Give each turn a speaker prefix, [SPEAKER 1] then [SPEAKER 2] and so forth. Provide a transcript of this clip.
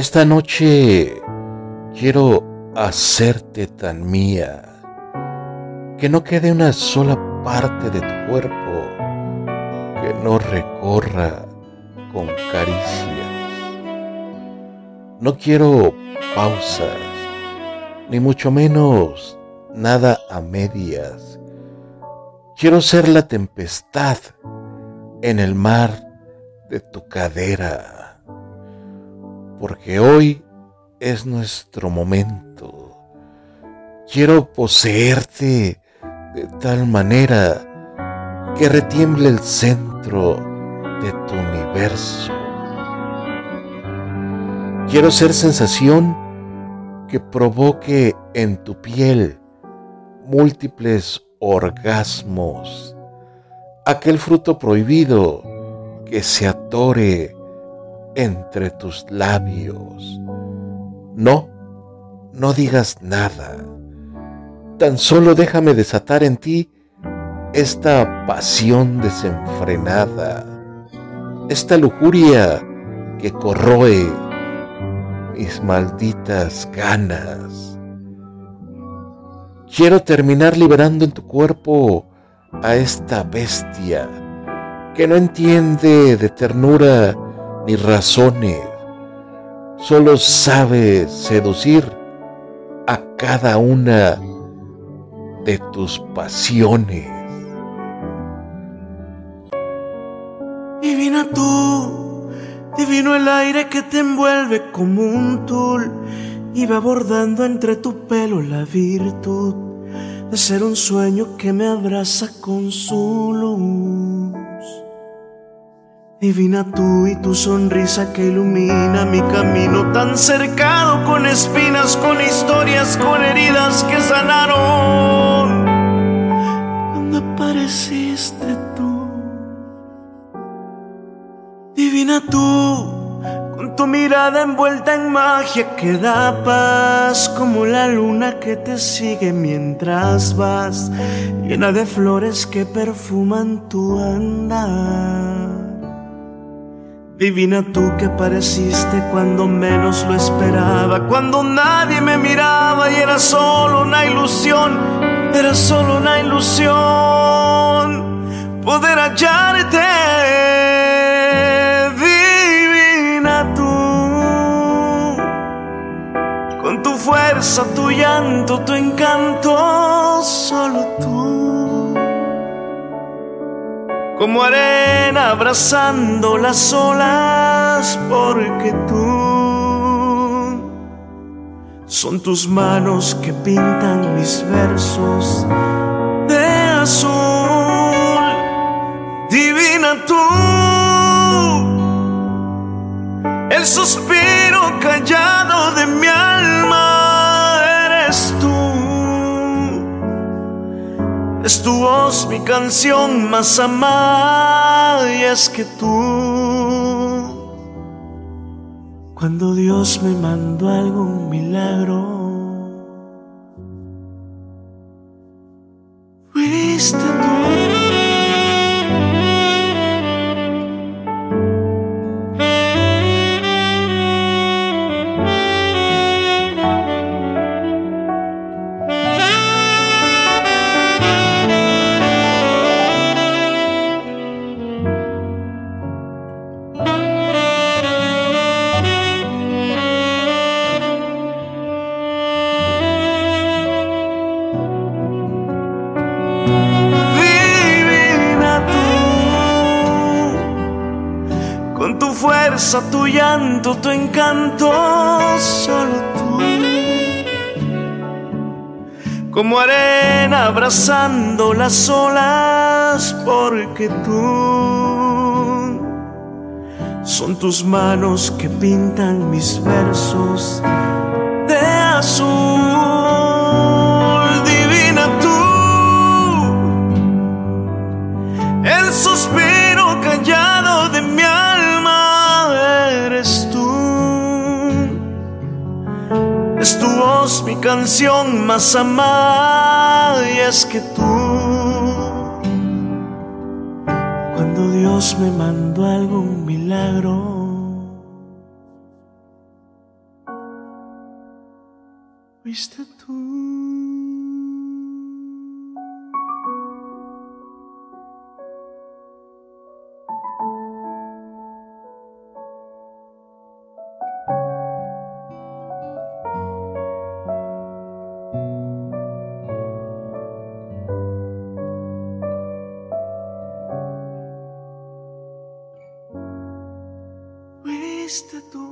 [SPEAKER 1] Esta noche quiero hacerte tan mía que no quede una sola parte de tu cuerpo que no recorra con caricias. No quiero pausas, ni mucho menos nada a medias. Quiero ser la tempestad en el mar de tu cadera, porque hoy es nuestro momento. Quiero poseerte de tal manera que retiemble el centro de tu universo. Quiero ser sensación que provoque en tu piel múltiples orgasmos, aquel fruto prohibido que se atore entre tus labios. No, no digas nada, tan solo déjame desatar en ti esta pasión desenfrenada, esta lujuria que corroe mis malditas ganas. Quiero terminar liberando en tu cuerpo a esta bestia que no entiende de ternura ni razones, solo sabe seducir a cada una de tus pasiones.
[SPEAKER 2] Divina tú, divino el aire que te envuelve como un tul y va bordando entre tu pelo la virtud de ser un sueño que me abraza con su luz. Divina tú y tu sonrisa que ilumina mi camino tan cercado con espinas, con historias, con heridas que sanaron. Cuando apareciste tú, divina tú con tu mirada envuelta en magia que da paz, como la luna que te sigue mientras vas, llena de flores que perfuman tu andar. Divina tú que apareciste cuando menos lo esperaba, cuando nadie me miraba y era solo una ilusión, era solo una ilusión poder hallarte. Fuerza, tu llanto, tu encanto, Como arena abrazando las olas, porque tú son tus manos que pintan mis versos de azul. Divina tú, el suspiro callado Es tu voz mi canción más amada y es que tú, cuando Dios me mandó algún milagro, fuerza, tu llanto, tu encanto, solo tú. Como arena abrazando las olas, porque tú son tus manos que pintan mis versos de azul. Divina tú, el suspiro mi canción más amada y es que tú, cuando Dios me mandó algún milagro, fuiste tú. Fuiste tú.